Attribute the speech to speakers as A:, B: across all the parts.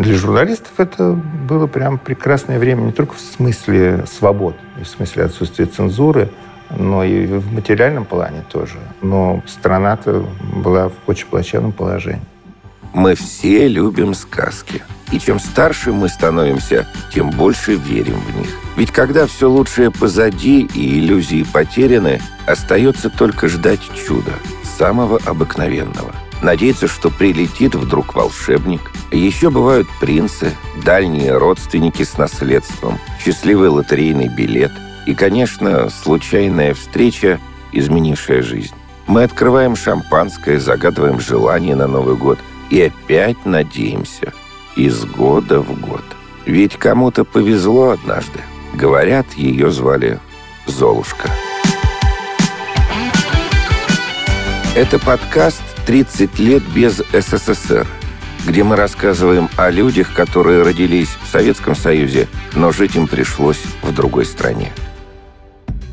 A: Для журналистов это было прям прекрасное время не только в смысле свобод, и в смысле отсутствия цензуры, но и в материальном плане тоже. Но страна-то была в очень плачевном положении.
B: Мы все любим сказки. И чем старше мы становимся, тем больше верим в них. Ведь когда все лучшее позади и иллюзии потеряны, остается только ждать чуда, самого обыкновенного – Надеяться, что прилетит вдруг волшебник. Еще бывают принцы, дальние родственники с наследством, счастливый лотерейный билет и, конечно, случайная встреча, изменившая жизнь. Мы открываем шампанское, загадываем желание на Новый год и опять надеемся. Из года в год. Ведь кому-то повезло однажды. Говорят, ее звали Золушка. Это подкаст 30 лет без СССР, где мы рассказываем о людях, которые родились в Советском Союзе, но жить им пришлось в другой стране.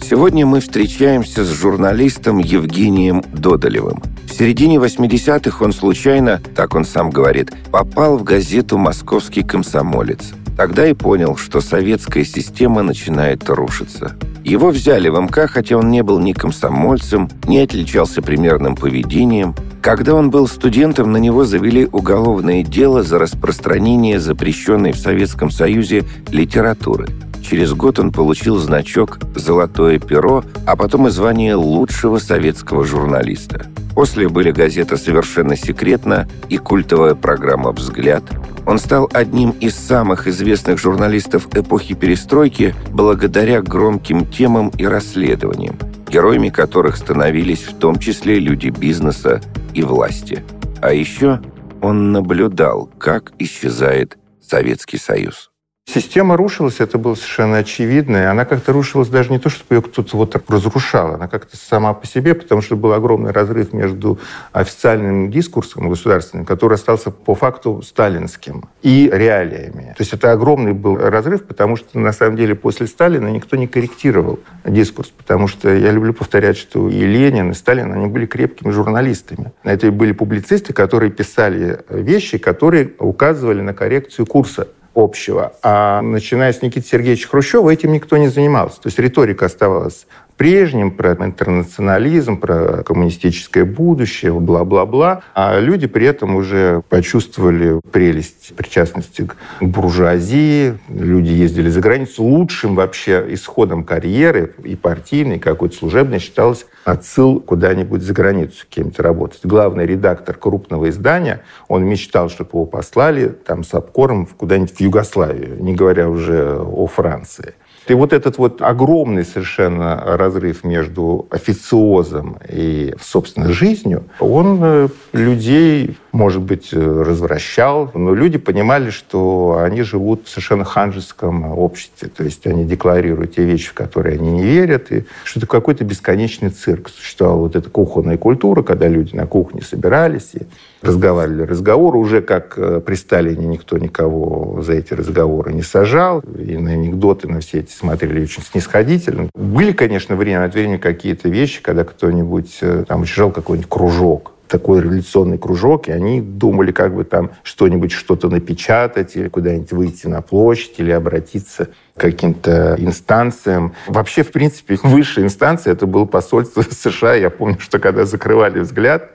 B: Сегодня мы встречаемся с журналистом Евгением Додолевым. В середине 80-х он случайно, так он сам говорит, попал в газету «Московский комсомолец». Тогда и понял, что советская система начинает рушиться. Его взяли в МК, хотя он не был ни комсомольцем, не отличался примерным поведением, когда он был студентом, на него завели уголовное дело за распространение запрещенной в Советском Союзе литературы. Через год он получил значок «Золотое перо», а потом и звание лучшего советского журналиста. После были газета «Совершенно секретно» и культовая программа «Взгляд». Он стал одним из самых известных журналистов эпохи перестройки благодаря громким темам и расследованиям, героями которых становились в том числе люди бизнеса и власти. А еще он наблюдал, как исчезает Советский Союз.
A: Система рушилась, это было совершенно очевидно. И она как-то рушилась даже не то, чтобы ее кто-то вот так разрушал, она как-то сама по себе, потому что был огромный разрыв между официальным дискурсом государственным, который остался по факту сталинским, и реалиями. То есть это огромный был разрыв, потому что на самом деле после Сталина никто не корректировал дискурс, потому что я люблю повторять, что и Ленин, и Сталин, они были крепкими журналистами. Это были публицисты, которые писали вещи, которые указывали на коррекцию курса общего. А начиная с Никиты Сергеевича Хрущева этим никто не занимался. То есть риторика оставалась прежним, про интернационализм, про коммунистическое будущее, бла-бла-бла. А люди при этом уже почувствовали прелесть причастности к буржуазии. Люди ездили за границу. Лучшим вообще исходом карьеры и партийной, и какой-то служебной считалось отсыл куда-нибудь за границу кем-то работать. Главный редактор крупного издания, он мечтал, чтобы его послали там с обкором куда-нибудь в Югославию, не говоря уже о Франции. И вот этот вот огромный совершенно разрыв между официозом и, собственно, жизнью, он э, людей, может быть, э, развращал, но люди понимали, что они живут в совершенно ханжеском обществе, то есть они декларируют те вещи, в которые они не верят, и что это какой-то бесконечный цирк. Существовала вот эта кухонная культура, когда люди на кухне собирались и разговаривали разговоры. Уже как э, при Сталине никто никого за эти разговоры не сажал. И на анекдоты, на все эти смотрели очень снисходительно. Были, конечно, время от времени какие-то вещи, когда кто-нибудь э, там учреждал какой-нибудь кружок такой революционный кружок, и они думали, как бы там что-нибудь, что-то напечатать, или куда-нибудь выйти на площадь, или обратиться к каким-то инстанциям. Вообще, в принципе, высшая инстанция это было посольство США. Я помню, что когда закрывали взгляд,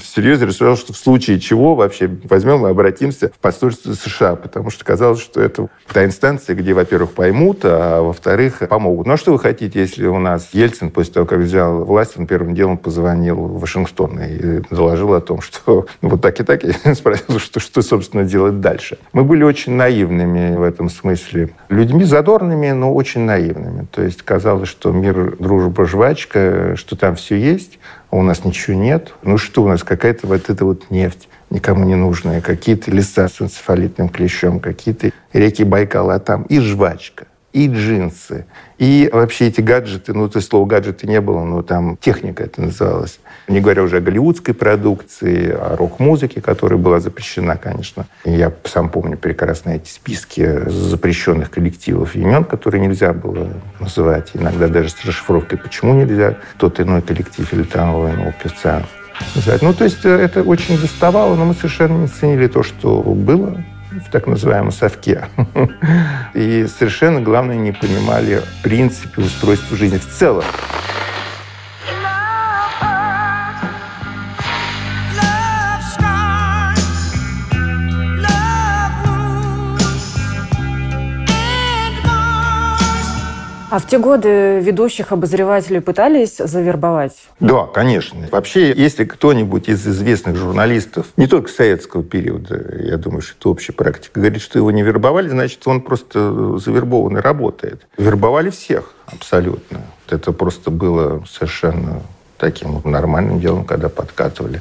A: всерьез решил, что в случае чего вообще возьмем и обратимся в посольство США, потому что казалось, что это та инстанция, где, во-первых, поймут, а во-вторых, помогут. Ну а что вы хотите, если у нас Ельцин после того, как взял власть, он первым делом позвонил в Вашингтон и доложил о том, что ну, вот так и так, и спросил, что, что, собственно, делать дальше. Мы были очень наивными в этом смысле людьми, задорными, но очень наивными. То есть казалось, что мир, дружба, жвачка, что там все есть, а у нас ничего нет. Ну что у нас, какая-то вот эта вот нефть никому не нужная, какие-то леса с энцефалитным клещом, какие-то реки Байкала, а там и жвачка и джинсы, и вообще эти гаджеты, ну, то есть слово гаджеты не было, но там техника это называлась. Не говоря уже о голливудской продукции, о рок-музыке, которая была запрещена, конечно. Я сам помню прекрасно эти списки запрещенных коллективов имен, которые нельзя было называть. Иногда даже с расшифровкой, почему нельзя тот иной коллектив или того иного певца называть. Ну, то есть э, это очень доставало, но мы совершенно не ценили то, что было в так называемом совке. И совершенно, главное, не понимали принципе устройства жизни в целом.
C: А в те годы ведущих обозревателей пытались завербовать?
A: Да, конечно. Вообще, если кто-нибудь из известных журналистов, не только советского периода, я думаю, что это общая практика, говорит, что его не вербовали, значит, он просто завербованный работает. Вербовали всех абсолютно. Это просто было совершенно таким нормальным делом, когда подкатывали.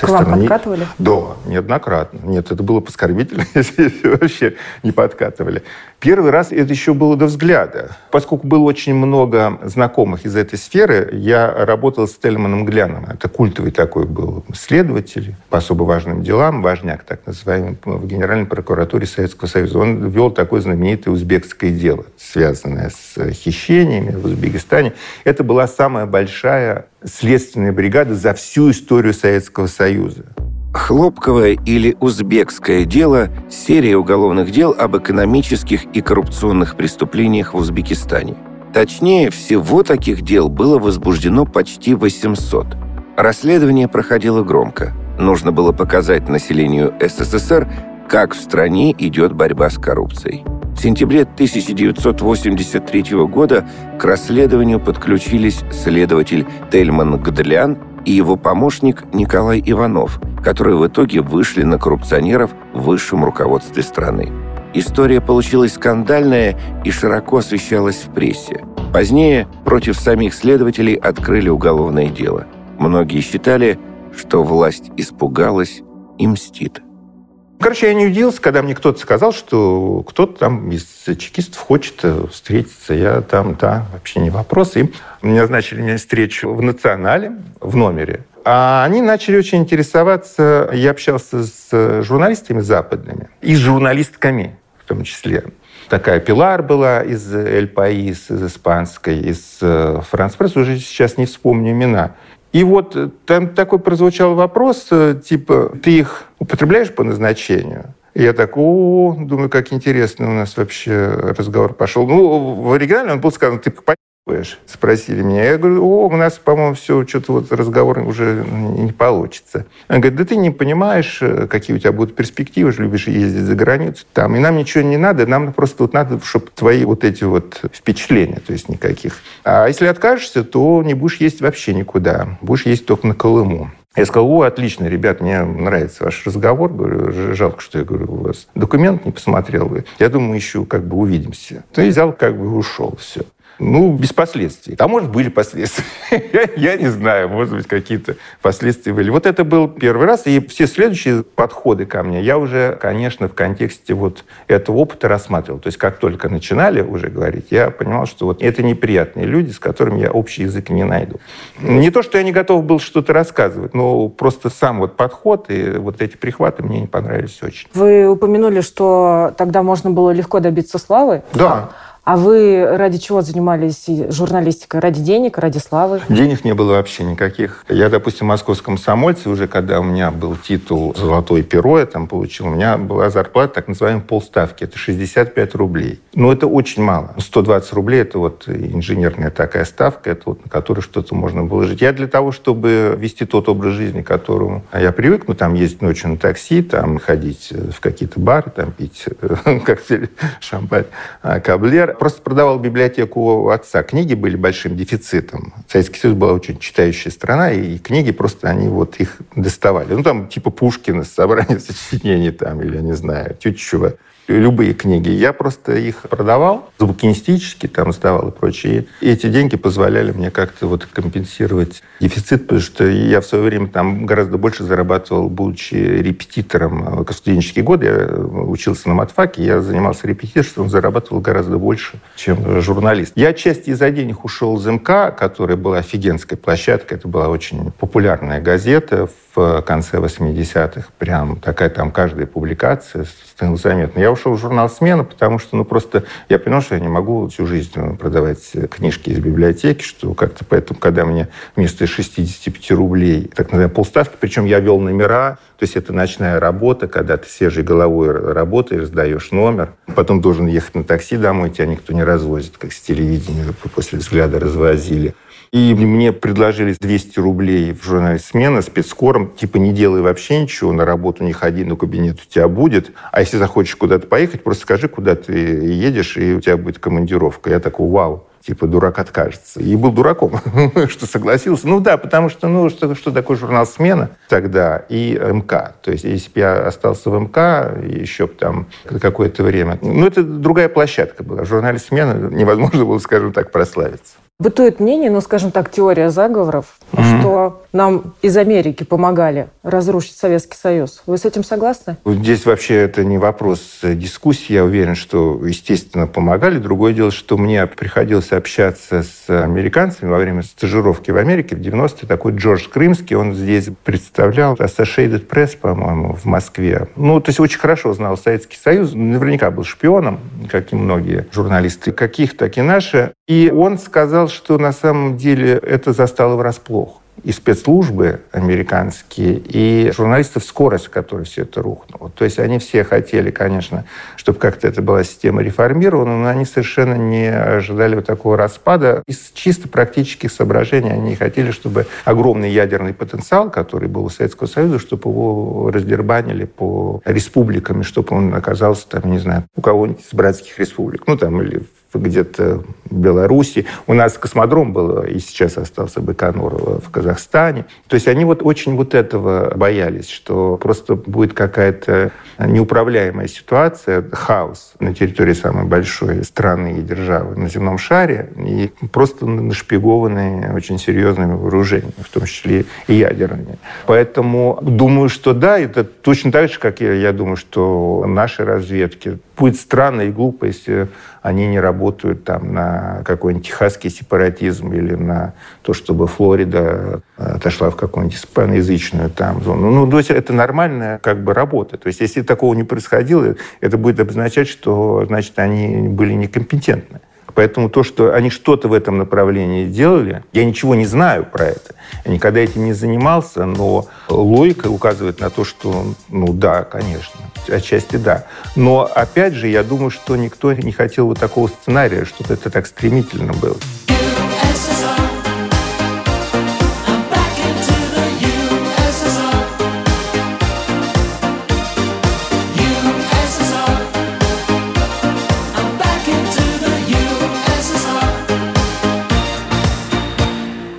C: К вам подкатывали?
A: Да, неоднократно. Нет, это было поскорбительно, если вообще не подкатывали. Первый раз это еще было до взгляда. Поскольку было очень много знакомых из этой сферы, я работал с Тельманом Гляном. Это культовый такой был следователь по особо важным делам, важняк так называемый, в Генеральной прокуратуре Советского Союза. Он вел такое знаменитое узбекское дело, связанное с хищениями в Узбекистане. Это была самая большая следственная бригада за всю историю Советского Союза.
B: Хлопковое или узбекское дело – серия уголовных дел об экономических и коррупционных преступлениях в Узбекистане. Точнее, всего таких дел было возбуждено почти 800. Расследование проходило громко. Нужно было показать населению СССР, как в стране идет борьба с коррупцией. В сентябре 1983 года к расследованию подключились следователь Тельман Гдлян и его помощник Николай Иванов, которые в итоге вышли на коррупционеров в высшем руководстве страны. История получилась скандальная и широко освещалась в прессе. Позднее против самих следователей открыли уголовное дело. Многие считали, что власть испугалась и мстит.
A: Короче, я не удивился, когда мне кто-то сказал, что кто-то там из чекистов хочет э, встретиться. Я там, да, вообще не вопрос. И мне назначили мне встречу в «Национале», в номере. А они начали очень интересоваться. Я общался с журналистами западными и с журналистками в том числе. Такая Пилар была из «Эль Паис», из испанской, из э, «Франс Пресс», уже сейчас не вспомню имена. И вот э, там такой прозвучал вопрос, э, типа, ты их употребляешь по назначению? Я так, о, думаю, как интересно у нас вообще разговор пошел. Ну, в оригинале он был сказан, ты Спросили меня. Я говорю, о, у нас, по-моему, все, что-то вот разговор уже не получится. Он говорит, да ты не понимаешь, э, какие у тебя будут перспективы, же любишь ездить за границу. Там. И нам ничего не надо, нам просто вот надо, чтобы твои вот эти вот впечатления, то есть никаких. А если откажешься, то не будешь есть вообще никуда. Будешь есть только на Колыму. Я сказал, о, отлично, ребят, мне нравится ваш разговор. Говорю, жалко, что я говорю, у вас документ не посмотрел. Я думаю, еще как бы увидимся. Ну и взял, как бы ушел. Все. Ну, без последствий. А может, были последствия. я, я не знаю, может быть, какие-то последствия были. Вот это был первый раз. И все следующие подходы ко мне я уже, конечно, в контексте вот этого опыта рассматривал. То есть, как только начинали уже говорить, я понимал, что вот это неприятные люди, с которыми я общий язык не найду. Не то, что я не готов был что-то рассказывать, но просто сам вот подход и вот эти прихваты мне не понравились очень.
C: Вы упомянули, что тогда можно было легко добиться славы.
A: Да.
C: А вы ради чего занимались журналистикой? Ради денег, ради славы?
A: Денег не было вообще никаких. Я, допустим, в московском комсомольце, уже когда у меня был титул «Золотое перо», я там получил, у меня была зарплата так называемой полставки. Это 65 рублей. Но это очень мало. 120 рублей – это вот инженерная такая ставка, это вот на которую что-то можно было жить. Я для того, чтобы вести тот образ жизни, к которому я привык, ну, там ездить ночью на такси, там ходить в какие-то бары, там пить коктейли, шампань, а, каблер, просто продавал библиотеку отца. Книги были большим дефицитом. Советский Союз была очень читающая страна, и книги просто они вот их доставали. Ну, там типа Пушкина, собрание сочинений там, или, я не знаю, Тютчева. Любые книги. Я просто их продавал, букинистически там сдавал и прочее. И эти деньги позволяли мне как-то вот компенсировать дефицит, потому что я в свое время там гораздо больше зарабатывал, будучи репетитором. В студенческие годы я учился на матфаке, я занимался репетиторством, зарабатывал гораздо больше, чем журналист. Я часть из-за денег ушел из МК, которая была офигенской площадкой. Это была очень популярная газета в конце 80-х. Прям такая там каждая публикация становилась заметна. Я ушел в журнал «Смена», потому что, ну, просто я понял, что я не могу всю жизнь продавать книжки из библиотеки, что как-то поэтому, когда мне вместо 65 рублей, так называемые полставки, причем я вел номера, то есть это ночная работа, когда ты свежей головой работаешь, сдаешь номер, потом должен ехать на такси домой, тебя никто не развозит, как с телевидения после взгляда развозили. И мне предложили 200 рублей в журнале «Смена» спецкором, типа не делай вообще ничего, на работу не ходи, но кабинет у тебя будет. А если захочешь куда-то поехать, просто скажи, куда ты едешь, и у тебя будет командировка. Я такой, вау типа дурак откажется. И был дураком, что согласился. Ну да, потому что, ну, что, что такое журнал «Смена» тогда и МК. То есть, если бы я остался в МК еще там какое-то время... Ну, это другая площадка была. В журнале «Смена» невозможно было, скажем так, прославиться.
C: Бытует мнение, ну, скажем так, теория заговоров, mm-hmm. что нам из Америки помогали разрушить Советский Союз. Вы с этим согласны?
A: Здесь вообще это не вопрос дискуссии. Я уверен, что, естественно, помогали. Другое дело, что мне приходилось общаться с американцами во время стажировки в Америке в 90-е. Такой Джордж Крымский, он здесь представлял Associated Press, по-моему, в Москве. Ну, то есть очень хорошо знал Советский Союз. Наверняка был шпионом, как и многие журналисты, каких, так и наши. И он сказал, что на самом деле это застало врасплох и спецслужбы американские, и журналистов скорость, с которой все это рухнуло. То есть они все хотели, конечно, чтобы как-то это была система реформирована, но они совершенно не ожидали вот такого распада. Из чисто практических соображений они хотели, чтобы огромный ядерный потенциал, который был у Советского Союза, чтобы его раздербанили по республикам, и чтобы он оказался там, не знаю, у кого-нибудь из братских республик, ну там или где-то в Беларуси. У нас космодром был, и сейчас остался Байконур в Казахстане. То есть они вот очень вот этого боялись, что просто будет какая-то неуправляемая ситуация, хаос на территории самой большой страны и державы на земном шаре, и просто нашпигованные очень серьезными вооружениями, в том числе и ядерными. Поэтому думаю, что да, это точно так же, как я, я думаю, что наши разведки. Будет странно и глупо, если они не работают там на какой-нибудь техасский сепаратизм или на то, чтобы Флорида отошла в какую-нибудь испаноязычную там зону. Ну, то есть это нормальная как бы работа. То есть если такого не происходило, это будет обозначать, что, значит, они были некомпетентны. Поэтому то, что они что-то в этом направлении делали, я ничего не знаю про это. Я никогда этим не занимался, но логика указывает на то, что, ну да, конечно, отчасти да. Но опять же, я думаю, что никто не хотел вот такого сценария, чтобы это так стремительно было.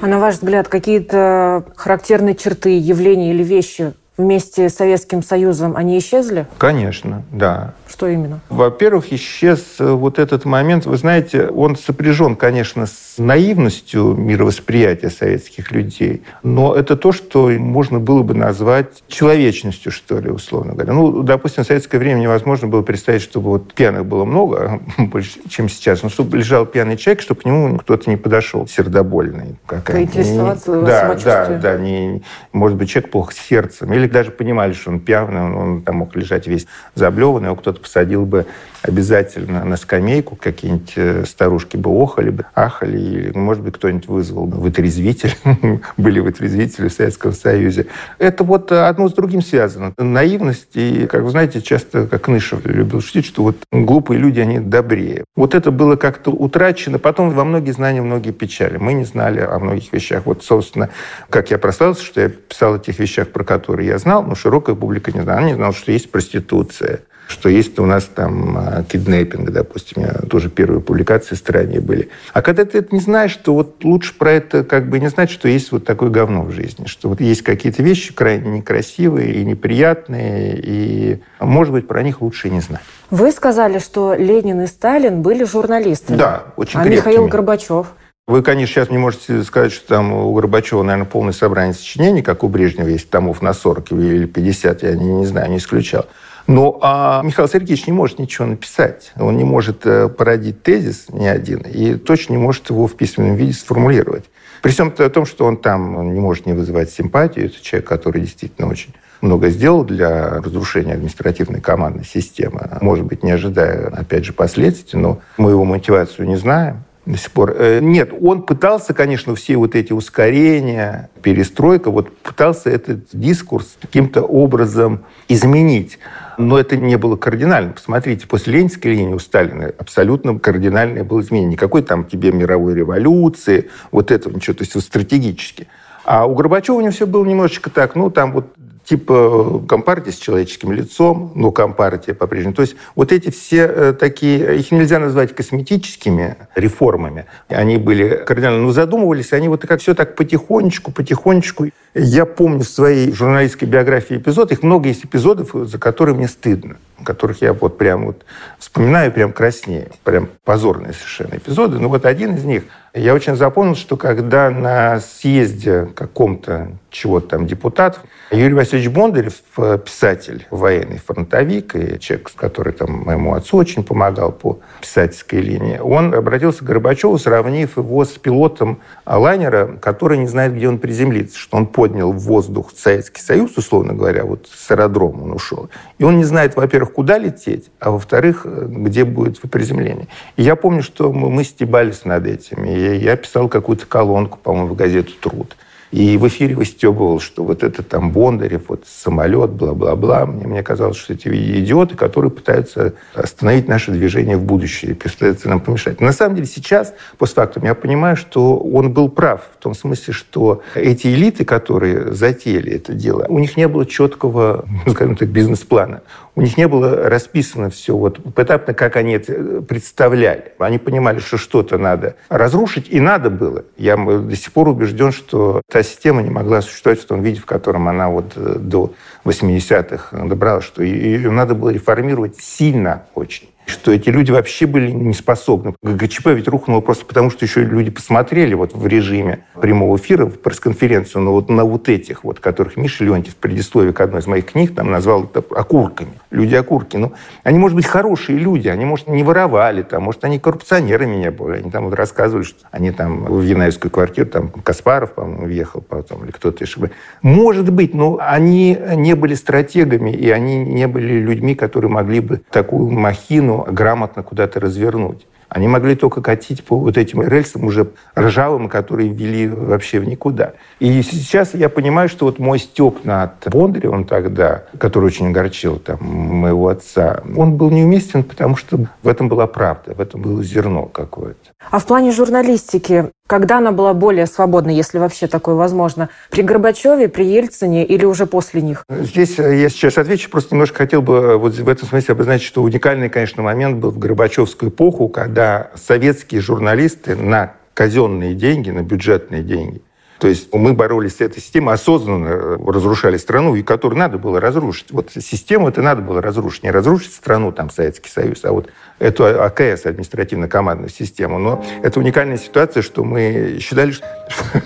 C: А на ваш взгляд, какие-то характерные черты, явления или вещи вместе с Советским Союзом, они исчезли?
A: Конечно, да.
C: Что именно?
A: Во-первых, исчез э, вот этот момент. Вы знаете, он сопряжен, конечно, с наивностью мировосприятия советских людей, но это то, что можно было бы назвать человечностью, что ли, условно говоря. Ну, допустим, в советское время невозможно было представить, чтобы вот пьяных было много, больше, чем сейчас, но чтобы лежал пьяный человек, чтобы к нему кто-то не подошел, сердобольный.
C: Поинтересоваться
A: да, да, да, не, может быть, человек плохо сердцем, или даже понимали, что он пьяный, он, он там мог лежать весь заблеванный, его кто-то посадил бы обязательно на скамейку, какие-нибудь э, старушки бы охали бы, ахали, или, может быть, кто-нибудь вызвал бы вытрезвитель. Были вытрезвители в Советском Союзе. Это вот одно с другим связано. Наивность и, как вы знаете, часто, как Нышев любил шутить, что вот глупые люди, они добрее. Вот это было как-то утрачено. Потом во многие знания, многие печали. Мы не знали о многих вещах. Вот, собственно, как я прославился, что я писал о тех вещах, про которые я знал, но широкая публика не знала. Она не знала, что есть проституция что есть у нас там а, киднеппинг, допустим, у меня тоже первые публикации в стране были. А когда ты это не знаешь, то вот лучше про это как бы не знать, что есть вот такое говно в жизни, что вот есть какие-то вещи крайне некрасивые и неприятные, и, может быть, про них лучше и не знать.
C: Вы сказали, что Ленин и Сталин были журналистами.
A: Да, очень
C: А
A: крепкими.
C: Михаил Горбачев?
A: Вы, конечно, сейчас не можете сказать, что там у Горбачева, наверное, полное собрание сочинений, как у Брежнева есть томов на 40 или 50, я не, не знаю, не исключал. Но а Михаил Сергеевич не может ничего написать. Он не может э, породить тезис ни один и точно не может его в письменном виде сформулировать. При всем том, что он там не может не вызывать симпатию, это человек, который действительно очень много сделал для разрушения административной командной системы. Может быть, не ожидая, опять же, последствий, но мы его мотивацию не знаем до сих пор. Э, Нет, он пытался, конечно, все вот эти ускорения, перестройка, вот пытался этот дискурс каким-то образом изменить. Но это не было кардинально. Посмотрите, после ленинской линии у Сталина абсолютно кардинальное было изменение. Никакой там тебе мировой революции, вот этого ничего, то есть вот стратегически. А у Горбачева у него все было немножечко так, ну, там вот типа компартия с человеческим лицом, но компартия по-прежнему. То есть вот эти все э, такие, их нельзя назвать косметическими реформами. Они были кардинально, но задумывались они вот как все так потихонечку, потихонечку. Я помню в своей журналистской биографии эпизод, их много есть эпизодов, за которые мне стыдно которых я вот прям вот вспоминаю, прям краснею. Прям позорные совершенно эпизоды. Но вот один из них, я очень запомнил, что когда на съезде каком-то чего-то там депутатов, Юрий Васильевич Бондарев, э, писатель, военный фронтовик, и человек, который там моему отцу очень помогал по писательской линии, он обратился к Горбачеву, сравнив его с пилотом лайнера, который не знает, где он приземлится, что он поднял в воздух Советский Союз, условно говоря, вот с аэродрома он ушел, и он не знает, во-первых, куда лететь, а во-вторых, где будет приземление. И я помню, что мы, мы стебались над этим. И я писал какую-то колонку, по-моему, в газету «Труд». И в эфире выстебывал, что вот это там Бондарев, вот самолет, бла-бла-бла. Мне, мне казалось, что эти идиоты, которые пытаются остановить наше движение в будущее, пытаются нам помешать. На самом деле сейчас, постфактум, я понимаю, что он был прав в том смысле, что эти элиты, которые затеяли это дело, у них не было четкого, скажем так, бизнес-плана. У них не было расписано все вот поэтапно, как они это представляли. Они понимали, что что-то надо разрушить, и надо было. Я до сих пор убежден, что та система не могла существовать в том виде, в котором она вот э, до 80-х добралась, что ее надо было реформировать сильно очень что эти люди вообще были не способны. ГЧП ведь рухнуло просто потому, что еще люди посмотрели вот в режиме прямого эфира в пресс-конференцию на вот, на вот этих вот, которых Миша Леонтьев в предисловии к одной из моих книг там назвал это окурками. Люди-окурки. Ну, они, может быть, хорошие люди, они, может, не воровали, там, может, они коррупционерами не были. Они там вот рассказывали, что они там в Янаевскую квартиру, там Каспаров, по-моему, въехал потом, или кто-то еще. Может быть, но они не были стратегами, и они не были людьми, которые могли бы такую махину грамотно куда-то развернуть. Они могли только катить по вот этим рельсам уже ржавым, которые вели вообще в никуда. И сейчас я понимаю, что вот мой степ над Бондаревым тогда, который очень огорчил там, моего отца, он был неуместен, потому что в этом была правда, в этом было зерно какое-то.
C: А в плане журналистики, когда она была более свободна, если вообще такое возможно? При Горбачеве, при Ельцине или уже после них?
A: Здесь я сейчас отвечу, просто немножко хотел бы вот в этом смысле обозначить, что уникальный, конечно, момент был в Горбачевскую эпоху, когда советские журналисты на казенные деньги, на бюджетные деньги то есть мы боролись с этой системой, осознанно э, разрушали страну, и которую надо было разрушить. Вот систему это надо было разрушить. Не разрушить страну, там, Советский Союз, а вот эту АКС, административно-командную систему. Но это уникальная ситуация, что мы считали, что,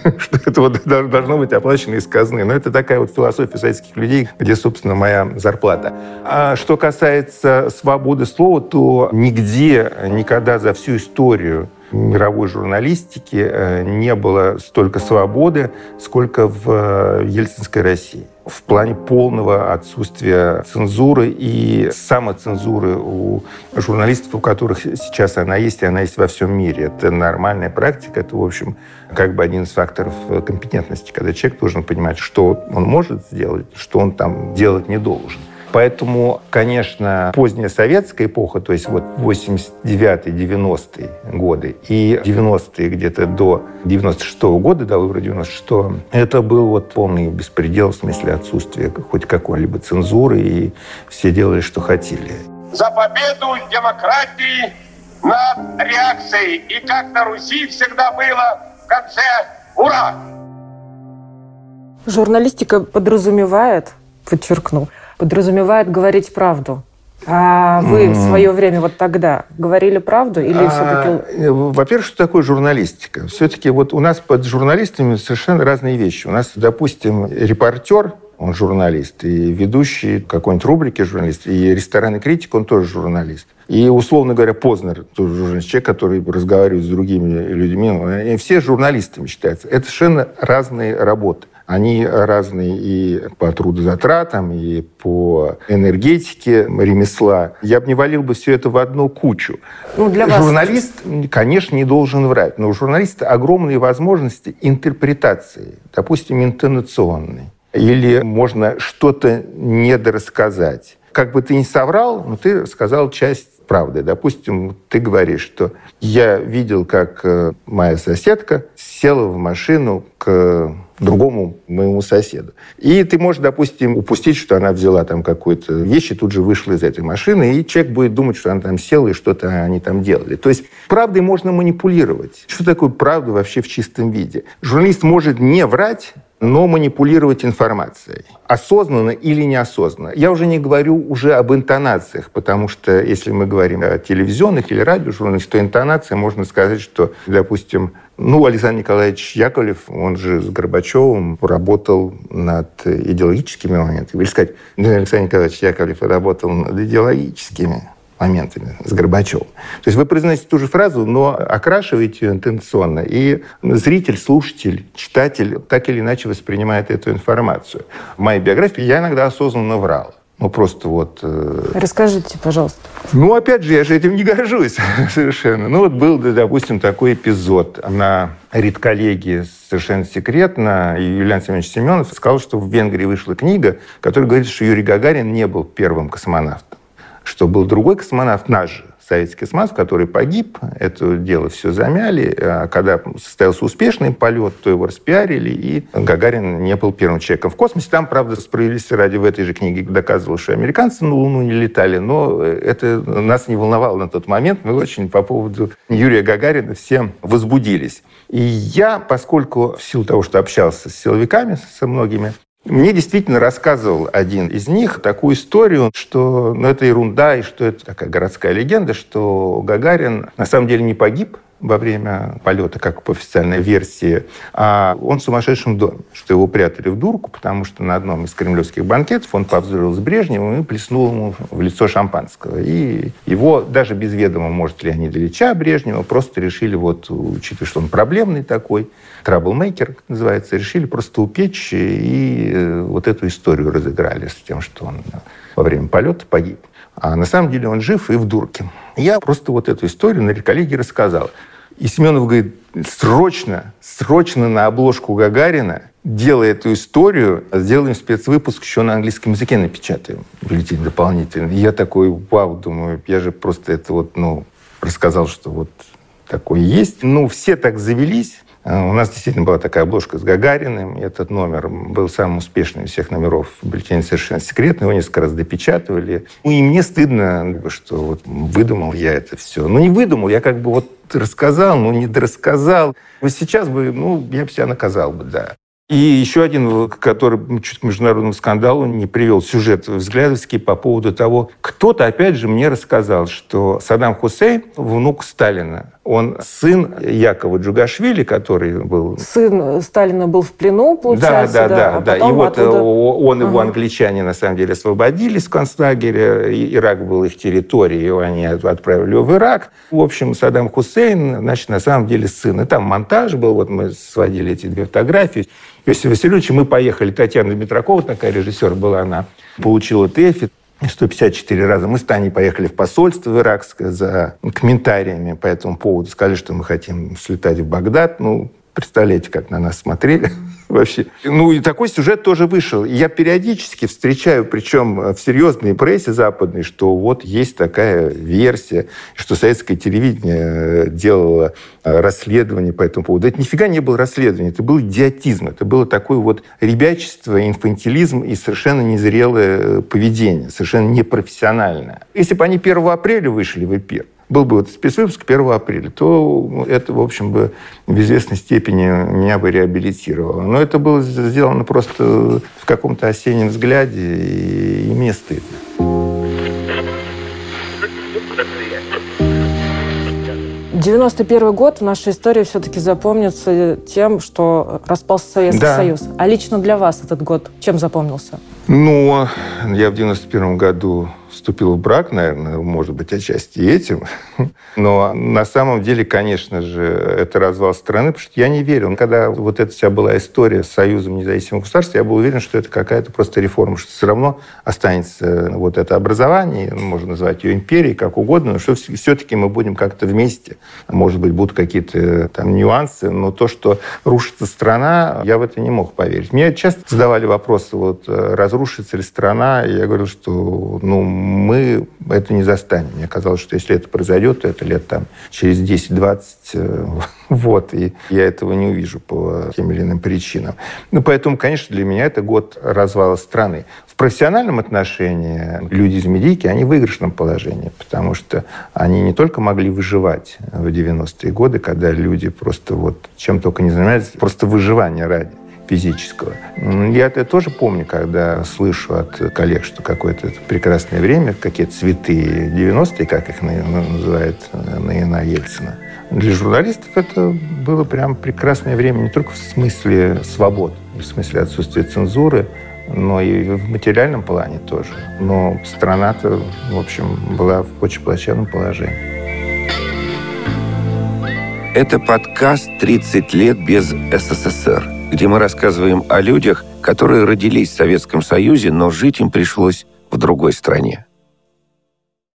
A: это вот должно быть оплачено из казны. Но это такая вот философия советских людей, где, собственно, моя зарплата. А что касается свободы слова, то нигде, никогда за всю историю мировой журналистики э, не было столько свободы, сколько в э, ельцинской России в плане полного отсутствия цензуры и самоцензуры у журналистов, у которых сейчас она есть, и она есть во всем мире. Это нормальная практика, это, в общем, как бы один из факторов компетентности, когда человек должен понимать, что он может сделать, что он там делать не должен. Поэтому, конечно, поздняя советская эпоха, то есть вот 89-90-е годы и 90-е где-то до 96-го года, до выбора 96-го, это был вот полный беспредел в смысле отсутствия хоть какой-либо цензуры, и все делали, что хотели.
D: за победу демократии над реакцией. И как на Руси всегда было в конце «Ура!».
C: Журналистика подразумевает, подчеркну, подразумевает говорить правду. А вы в свое время вот тогда говорили правду или а, все-таки...
A: Во-первых, что такое журналистика? Все-таки вот у нас под журналистами совершенно разные вещи. У нас, допустим, репортер, он журналист, и ведущий какой-нибудь рубрики журналист, и ресторанный критик, он тоже журналист. И, условно говоря, Познер, тоже журналист, человек, который разговаривает с другими людьми, они все журналистами считаются. Это совершенно разные работы. Они разные и по трудозатратам, и по энергетике ремесла. Я бы не валил бы все это в одну кучу. Ну, для вас... Журналист, конечно, не должен врать, но у журналиста огромные возможности интерпретации, допустим, интонационной. Или можно что-то недорассказать. Как бы ты ни соврал, но ты сказал часть правды. Допустим, ты говоришь, что я видел, как э, моя соседка села в машину к другому моему соседу. И ты можешь, допустим, упустить, что она взяла там какую-то вещь и тут же вышла из этой машины, и человек будет думать, что она там села и что-то они там делали. То есть правдой можно манипулировать. Что такое правда вообще в чистом виде? Журналист может не врать, но манипулировать информацией. Осознанно или неосознанно. Я уже не говорю уже об интонациях, потому что если мы говорим о телевизионных или радиожурналах, то интонация, можно сказать, что, допустим, ну, Александр Николаевич Яковлев, он же с Горбачевым работал над идеологическими моментами. Или сказать, ну, Александр Николаевич Яковлев работал над идеологическими моментами с Горбачевым. То есть вы произносите ту же фразу, но окрашиваете ее интенционно. И зритель, слушатель, читатель так или иначе воспринимает эту информацию. В моей биографии я иногда осознанно врал. Ну, просто вот...
C: Э... Расскажите, пожалуйста.
A: Ну, опять же, я же этим не горжусь совершенно. Ну, вот был, допустим, такой эпизод на редколлегии совершенно секретно, Юлиан Семенович Семенов сказал, что в Венгрии вышла книга, которая говорит, что Юрий Гагарин не был первым космонавтом что был другой космонавт, наш советский космонавт, который погиб. Это дело все замяли. А когда состоялся успешный полет, то его распиарили, и Гагарин не был первым человеком в космосе. Там, правда, справедливости ради в этой же книге доказывалось, что американцы на Луну не летали, но это нас не волновало на тот момент. Мы очень по поводу Юрия Гагарина всем возбудились. И я, поскольку в силу того, что общался с силовиками, со многими, мне действительно рассказывал один из них такую историю, что ну, это ерунда, и что это такая городская легенда, что Гагарин на самом деле не погиб, во время полета, как по официальной версии, а он в сумасшедшем доме, что его прятали в дурку, потому что на одном из кремлевских банкетов он повздорил с Брежневым и плеснул ему в лицо шампанского. И его даже без ведома, может, Леонида Ильича Брежнева, просто решили, вот, учитывая, что он проблемный такой, траблмейкер называется, решили просто упечь и э, вот эту историю разыграли с тем, что он во время полета погиб. А на самом деле он жив и в дурке. Я просто вот эту историю на коллеге рассказал. И Семенов говорит, срочно, срочно на обложку Гагарина делай эту историю, сделаем спецвыпуск, еще на английском языке напечатаем бюллетень дополнительный. И я такой, вау, думаю, я же просто это вот, ну, рассказал, что вот такое есть. Ну, все так завелись. А, у нас действительно была такая обложка с Гагариным. Этот номер был самым успешным из всех номеров бюллетеня «Совершенно секретно». Его несколько раз допечатывали. Ну, и мне стыдно, что вот выдумал я это все. Ну, не выдумал, я как бы вот рассказал, но не дорассказал. Вот сейчас бы, ну, я бы себя наказал бы, да. И еще один, который чуть к международному скандалу не привел сюжет взглядовский по поводу того, кто-то, опять же, мне рассказал, что Саддам Хусейн, внук Сталина, он сын Якова Джугашвили, который был...
C: Сын Сталина был в плену, получается?
A: Да, да, да. да, а да. И вот оттуда... он, его ага. англичане, на самом деле, освободили с концлагеря. Ирак был их территорией, его они отправили в Ирак. В общем, Саддам Хусейн, значит, на самом деле сын. И там монтаж был, вот мы сводили эти две фотографии. Иосиф Васильевич, мы поехали, Татьяна Дмитракова, такая режиссер была она, получила ТЭФИ, 154 раза. Мы с Таней поехали в посольство иракское за комментариями по этому поводу. Сказали, что мы хотим слетать в Багдад. Ну, Представляете, как на нас смотрели вообще. Ну, и такой сюжет тоже вышел. Я периодически встречаю, причем в серьезной прессе западной, что вот есть такая версия, что советское телевидение делало расследование по этому поводу. Это нифига не было расследование, это был идиотизм, это было такое вот ребячество, инфантилизм и совершенно незрелое поведение, совершенно непрофессиональное. Если бы они 1 апреля вышли в эфир, был бы вот спецвыпуск 1 апреля, то это, в общем, бы в известной степени меня бы реабилитировало. Но это было сделано просто в каком-то осеннем взгляде, и мне стыдно.
C: 91 год в нашей истории все-таки запомнится тем, что распался Советский да. Союз. А лично для вас этот год чем запомнился?
A: Ну, я в 91 году вступил в брак, наверное, может быть, отчасти этим. Но на самом деле, конечно же, это развал страны, потому что я не верил. Когда вот эта вся была история с Союзом независимых государств, я был уверен, что это какая-то просто реформа, что все равно останется вот это образование, ну, можно назвать ее империей, как угодно, но что все-таки мы будем как-то вместе. Может быть, будут какие-то там нюансы, но то, что рушится страна, я в это не мог поверить. Мне часто задавали вопросы, вот, э, разрушится ли страна, и я говорил, что ну, мы это не застанем. Мне казалось, что если это произойдет, то это лет там через 10-20, э, вот, и я этого не увижу по тем или иным причинам. Ну, поэтому, конечно, для меня это год развала страны. В профессиональном отношении люди из медийки, они в выигрышном положении, потому что они не только могли выживать в 90-е годы, когда люди просто вот чем только не занимались, просто выживание ради физического. Я это тоже помню, когда слышу от коллег, что какое-то прекрасное время, какие-то цветы 90-е, как их называют э, Наина Ельцина. Для журналистов это было прям прекрасное время не только в смысле свобод, в смысле отсутствия цензуры, но и в материальном плане тоже. Но страна-то, в общем, была в очень плачевном положении.
B: Это подкаст «30 лет без СССР» где мы рассказываем о людях, которые родились в Советском Союзе, но жить им пришлось в другой стране.